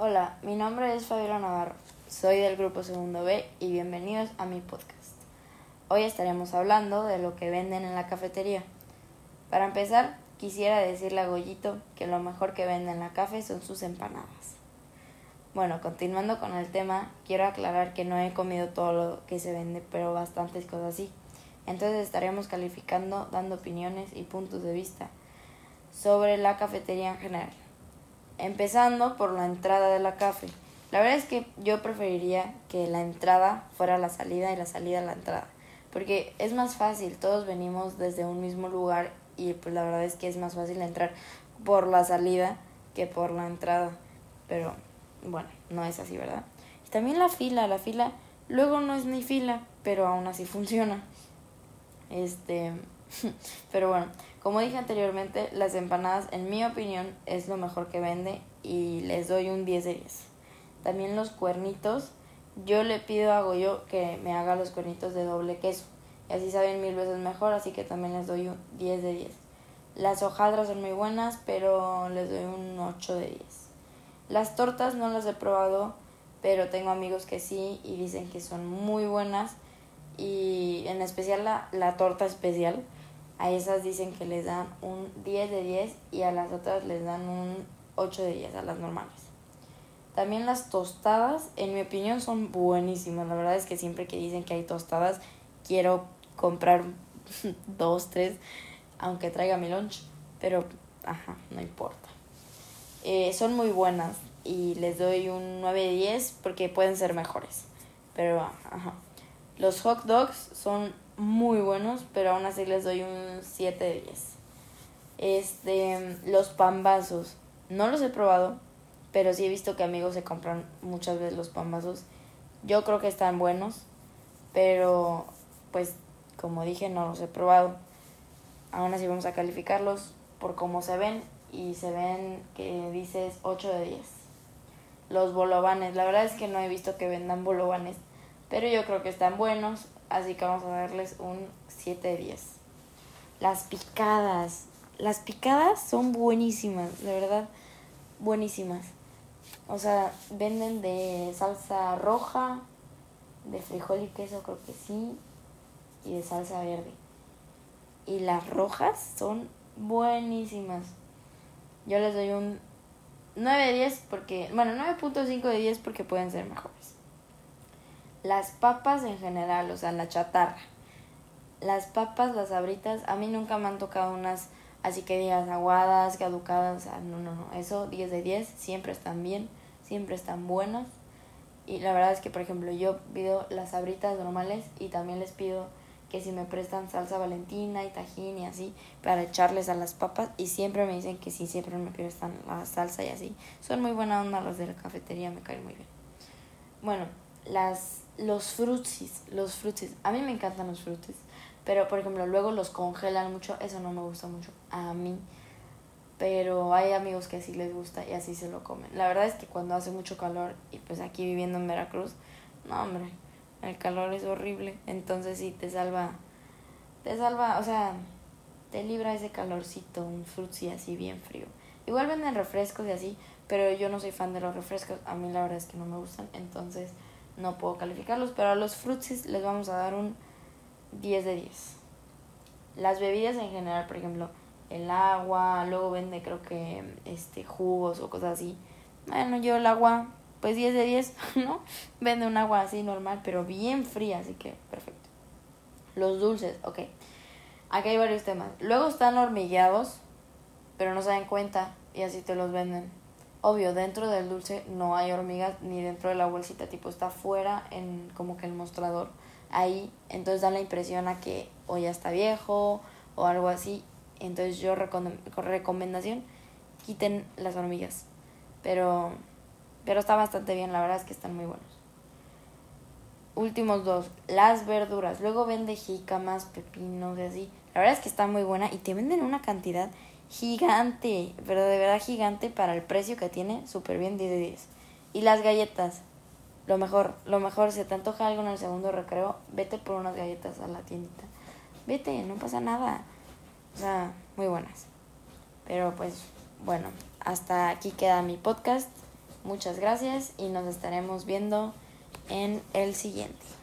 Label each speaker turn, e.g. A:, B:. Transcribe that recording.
A: Hola, mi nombre es Fabiola Navarro, soy del grupo Segundo B y bienvenidos a mi podcast. Hoy estaremos hablando de lo que venden en la cafetería. Para empezar, quisiera decirle a Goyito que lo mejor que vende en la café son sus empanadas. Bueno, continuando con el tema, quiero aclarar que no he comido todo lo que se vende, pero bastantes cosas sí. Entonces estaremos calificando, dando opiniones y puntos de vista sobre la cafetería en general. Empezando por la entrada de la café. La verdad es que yo preferiría que la entrada fuera la salida y la salida la entrada. Porque es más fácil, todos venimos desde un mismo lugar y pues la verdad es que es más fácil entrar por la salida que por la entrada. Pero bueno, no es así, ¿verdad? Y también la fila, la fila luego no es ni fila, pero aún así funciona. Este, pero bueno, como dije anteriormente, las empanadas, en mi opinión, es lo mejor que vende y les doy un 10 de 10. También los cuernitos, yo le pido a Goyo que me haga los cuernitos de doble queso. Y así saben mil veces mejor, así que también les doy un 10 de 10. Las hojadras son muy buenas, pero les doy un 8 de 10. Las tortas no las he probado, pero tengo amigos que sí y dicen que son muy buenas. Y en especial la, la torta especial a esas dicen que les dan un 10 de 10 y a las otras les dan un 8 de 10, a las normales. También las tostadas, en mi opinión, son buenísimas. La verdad es que siempre que dicen que hay tostadas, quiero comprar dos, tres, aunque traiga mi lunch. Pero, ajá, no importa. Eh, son muy buenas y les doy un 9 de 10 porque pueden ser mejores. Pero, ajá. Los hot dogs son muy buenos, pero aún así les doy un 7 de 10. Este, los pambazos, no los he probado, pero sí he visto que amigos se compran muchas veces los pambazos. Yo creo que están buenos, pero pues como dije no los he probado. Aún así vamos a calificarlos por cómo se ven y se ven que dices 8 de 10. Los bolovanes, la verdad es que no he visto que vendan bolovanes, pero yo creo que están buenos. Así que vamos a darles un 7 de 10. Las picadas. Las picadas son buenísimas, de verdad, buenísimas. O sea, venden de salsa roja, de frijol y queso, creo que sí, y de salsa verde. Y las rojas son buenísimas. Yo les doy un 9 de 10 porque, bueno, 9.5 de 10 porque pueden ser mejores las papas en general, o sea, la chatarra. Las papas, las abritas, a mí nunca me han tocado unas así que digas aguadas, caducadas, no, no, no, eso 10 de 10, siempre están bien, siempre están buenas. Y la verdad es que, por ejemplo, yo pido las abritas normales y también les pido que si me prestan salsa valentina y tajín y así para echarles a las papas y siempre me dicen que sí, siempre me prestan la salsa y así. Son muy buenas ondas las de la cafetería, me caen muy bien. Bueno, las los frutsis, los frutsis. A mí me encantan los frutsis, pero por ejemplo, luego los congelan mucho, eso no me gusta mucho a mí. Pero hay amigos que sí les gusta y así se lo comen. La verdad es que cuando hace mucho calor y pues aquí viviendo en Veracruz, no hombre, el calor es horrible, entonces sí te salva te salva, o sea, te libra ese calorcito, un frutzi así bien frío. Igual venden refrescos y así, pero yo no soy fan de los refrescos, a mí la verdad es que no me gustan, entonces no puedo calificarlos, pero a los frutsis les vamos a dar un 10 de 10. Las bebidas en general, por ejemplo, el agua, luego vende creo que este jugos o cosas así. Bueno, yo el agua, pues 10 de 10, ¿no? Vende un agua así normal, pero bien fría, así que perfecto. Los dulces, ok. Aquí hay varios temas. Luego están hormillados, pero no se dan cuenta y así te los venden. Obvio, dentro del dulce no hay hormigas ni dentro de la bolsita, tipo está fuera en como que el mostrador ahí, entonces da la impresión a que o ya está viejo o algo así. Entonces yo recomendación, quiten las hormigas. Pero pero está bastante bien, la verdad es que están muy buenos. Últimos dos, las verduras. Luego vende jícamas, pepinos y así. La verdad es que está muy buena y te venden una cantidad gigante, pero de verdad gigante para el precio que tiene, súper bien 10 de 10. Y las galletas, lo mejor, lo mejor, si te antoja algo en el segundo recreo, vete por unas galletas a la tiendita. Vete, no pasa nada. O sea, muy buenas. Pero pues, bueno, hasta aquí queda mi podcast. muchas gracias y nos estaremos viendo en el siguiente.